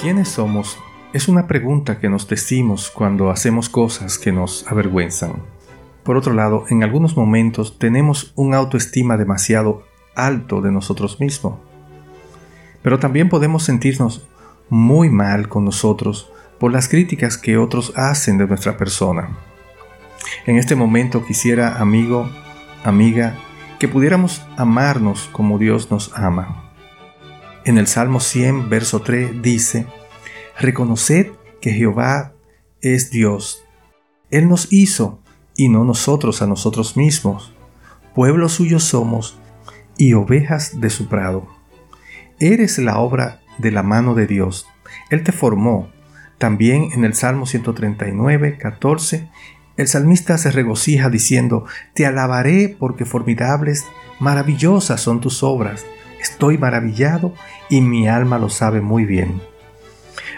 ¿Quiénes somos? Es una pregunta que nos decimos cuando hacemos cosas que nos avergüenzan. Por otro lado, en algunos momentos tenemos un autoestima demasiado alto de nosotros mismos. Pero también podemos sentirnos muy mal con nosotros por las críticas que otros hacen de nuestra persona. En este momento quisiera, amigo, amiga, que pudiéramos amarnos como Dios nos ama. En el Salmo 100, verso 3 dice, Reconoced que Jehová es Dios. Él nos hizo y no nosotros a nosotros mismos. Pueblo suyo somos y ovejas de su prado. Eres la obra de la mano de Dios. Él te formó. También en el Salmo 139, 14, el salmista se regocija diciendo, Te alabaré porque formidables, maravillosas son tus obras Estoy maravillado y mi alma lo sabe muy bien.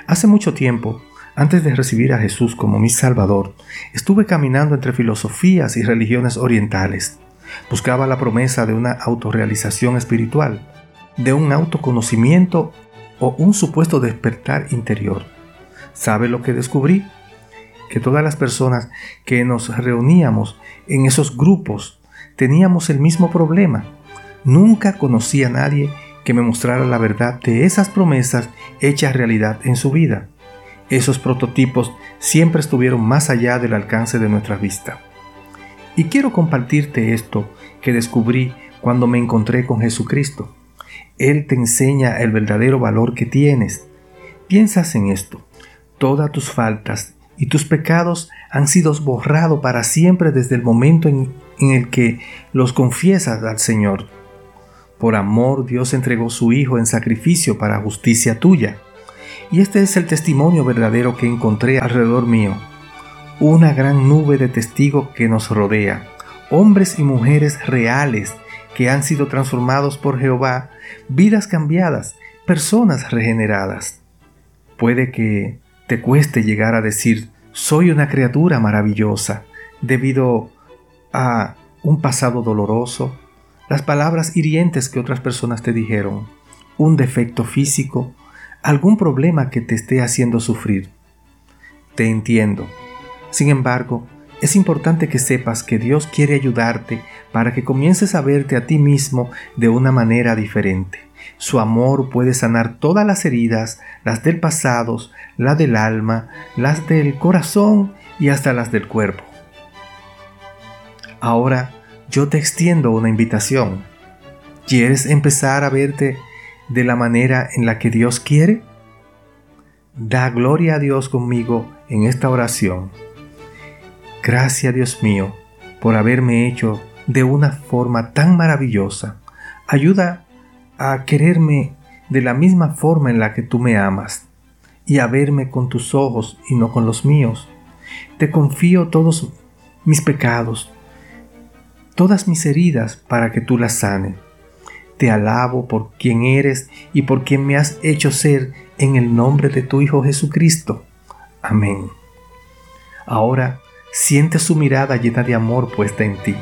Hace mucho tiempo, antes de recibir a Jesús como mi Salvador, estuve caminando entre filosofías y religiones orientales. Buscaba la promesa de una autorrealización espiritual, de un autoconocimiento o un supuesto despertar interior. ¿Sabe lo que descubrí? Que todas las personas que nos reuníamos en esos grupos teníamos el mismo problema Nunca conocí a nadie que me mostrara la verdad de esas promesas hechas realidad en su vida. Esos prototipos siempre estuvieron más allá del alcance de nuestra vista. Y quiero compartirte esto que descubrí cuando me encontré con Jesucristo. Él te enseña el verdadero valor que tienes. Piensas en esto. Todas tus faltas y tus pecados han sido borrados para siempre desde el momento en, en el que los confiesas al Señor. Por amor Dios entregó su Hijo en sacrificio para justicia tuya. Y este es el testimonio verdadero que encontré alrededor mío. Una gran nube de testigos que nos rodea. Hombres y mujeres reales que han sido transformados por Jehová, vidas cambiadas, personas regeneradas. Puede que te cueste llegar a decir, soy una criatura maravillosa, debido a un pasado doloroso, las palabras hirientes que otras personas te dijeron, un defecto físico, algún problema que te esté haciendo sufrir. Te entiendo. Sin embargo, es importante que sepas que Dios quiere ayudarte para que comiences a verte a ti mismo de una manera diferente. Su amor puede sanar todas las heridas, las del pasado, las del alma, las del corazón y hasta las del cuerpo. Ahora, yo te extiendo una invitación. ¿Quieres empezar a verte de la manera en la que Dios quiere? Da gloria a Dios conmigo en esta oración. Gracias Dios mío por haberme hecho de una forma tan maravillosa. Ayuda a quererme de la misma forma en la que tú me amas y a verme con tus ojos y no con los míos. Te confío todos mis pecados, todas mis heridas para que tú las sanes. Te alabo por quien eres y por quien me has hecho ser en el nombre de tu Hijo Jesucristo. Amén. Ahora siente su mirada llena de amor puesta en ti